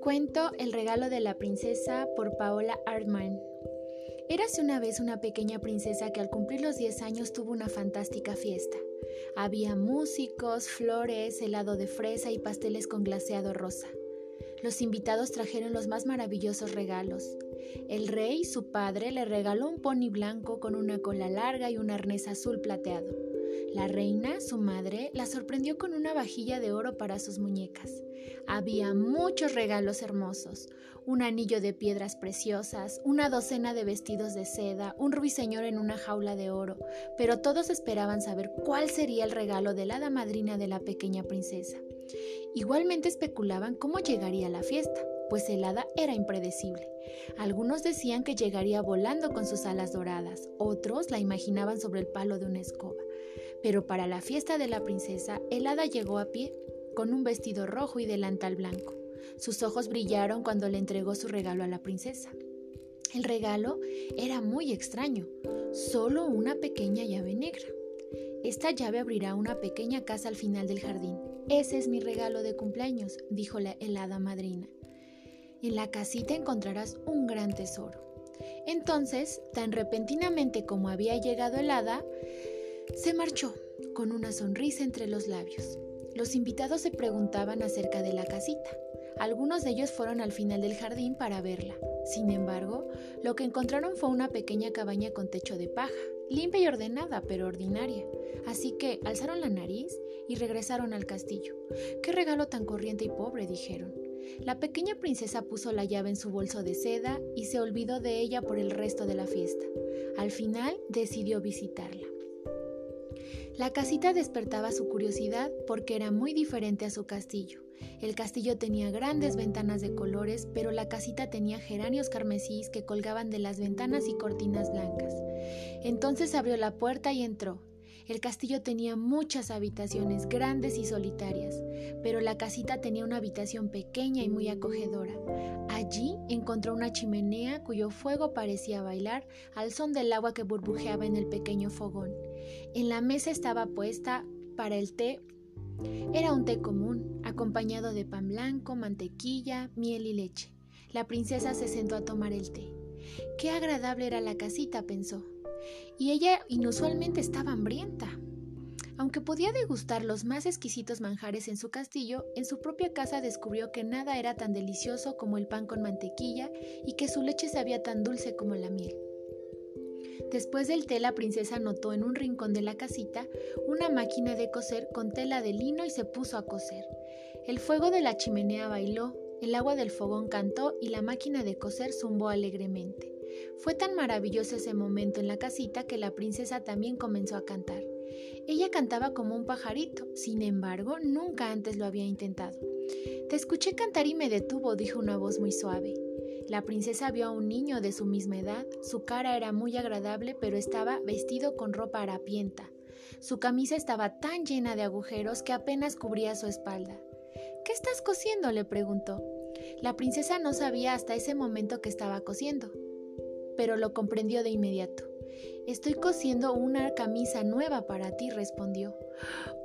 Cuento El regalo de la princesa por Paola Artman. Érase una vez una pequeña princesa que al cumplir los 10 años tuvo una fantástica fiesta. Había músicos, flores, helado de fresa y pasteles con glaseado rosa. Los invitados trajeron los más maravillosos regalos. El rey, su padre, le regaló un pony blanco con una cola larga y un arnés azul plateado. La reina, su madre, la sorprendió con una vajilla de oro para sus muñecas. Había muchos regalos hermosos, un anillo de piedras preciosas, una docena de vestidos de seda, un ruiseñor en una jaula de oro, pero todos esperaban saber cuál sería el regalo de la hada madrina de la pequeña princesa. Igualmente especulaban cómo llegaría la fiesta, pues el hada era impredecible. Algunos decían que llegaría volando con sus alas doradas, otros la imaginaban sobre el palo de una escoba. Pero para la fiesta de la princesa, el hada llegó a pie, con un vestido rojo y delantal blanco. Sus ojos brillaron cuando le entregó su regalo a la princesa. El regalo era muy extraño, solo una pequeña llave negra. Esta llave abrirá una pequeña casa al final del jardín. Ese es mi regalo de cumpleaños, dijo la helada madrina. En la casita encontrarás un gran tesoro. Entonces, tan repentinamente como había llegado el hada, se marchó con una sonrisa entre los labios. Los invitados se preguntaban acerca de la casita. Algunos de ellos fueron al final del jardín para verla. Sin embargo, lo que encontraron fue una pequeña cabaña con techo de paja, limpia y ordenada, pero ordinaria. Así que alzaron la nariz y regresaron al castillo. ¡Qué regalo tan corriente y pobre! dijeron. La pequeña princesa puso la llave en su bolso de seda y se olvidó de ella por el resto de la fiesta. Al final decidió visitarla. La casita despertaba su curiosidad porque era muy diferente a su castillo. El castillo tenía grandes ventanas de colores, pero la casita tenía geranios carmesíes que colgaban de las ventanas y cortinas blancas. Entonces abrió la puerta y entró. El castillo tenía muchas habitaciones grandes y solitarias, pero la casita tenía una habitación pequeña y muy acogedora. Allí encontró una chimenea cuyo fuego parecía bailar al son del agua que burbujeaba en el pequeño fogón. En la mesa estaba puesta para el té. Era un té común, acompañado de pan blanco, mantequilla, miel y leche. La princesa se sentó a tomar el té. Qué agradable era la casita, pensó y ella inusualmente estaba hambrienta. Aunque podía degustar los más exquisitos manjares en su castillo, en su propia casa descubrió que nada era tan delicioso como el pan con mantequilla y que su leche sabía tan dulce como la miel. Después del té, la princesa notó en un rincón de la casita una máquina de coser con tela de lino y se puso a coser. El fuego de la chimenea bailó, el agua del fogón cantó y la máquina de coser zumbó alegremente. Fue tan maravilloso ese momento en la casita que la princesa también comenzó a cantar. Ella cantaba como un pajarito, sin embargo, nunca antes lo había intentado. Te escuché cantar y me detuvo, dijo una voz muy suave. La princesa vio a un niño de su misma edad, su cara era muy agradable, pero estaba vestido con ropa harapienta. Su camisa estaba tan llena de agujeros que apenas cubría su espalda. ¿Qué estás cosiendo? le preguntó. La princesa no sabía hasta ese momento que estaba cosiendo pero lo comprendió de inmediato. Estoy cosiendo una camisa nueva para ti, respondió.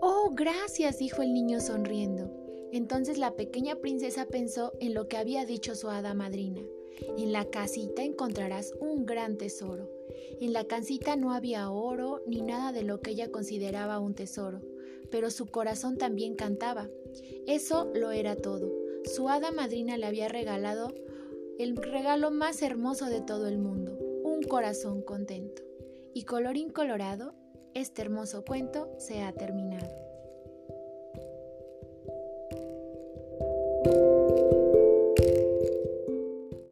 Oh, gracias, dijo el niño sonriendo. Entonces la pequeña princesa pensó en lo que había dicho su hada madrina. En la casita encontrarás un gran tesoro. En la casita no había oro ni nada de lo que ella consideraba un tesoro, pero su corazón también cantaba. Eso lo era todo. Su hada madrina le había regalado el regalo más hermoso de todo el mundo, un corazón contento. Y colorín colorado, este hermoso cuento se ha terminado.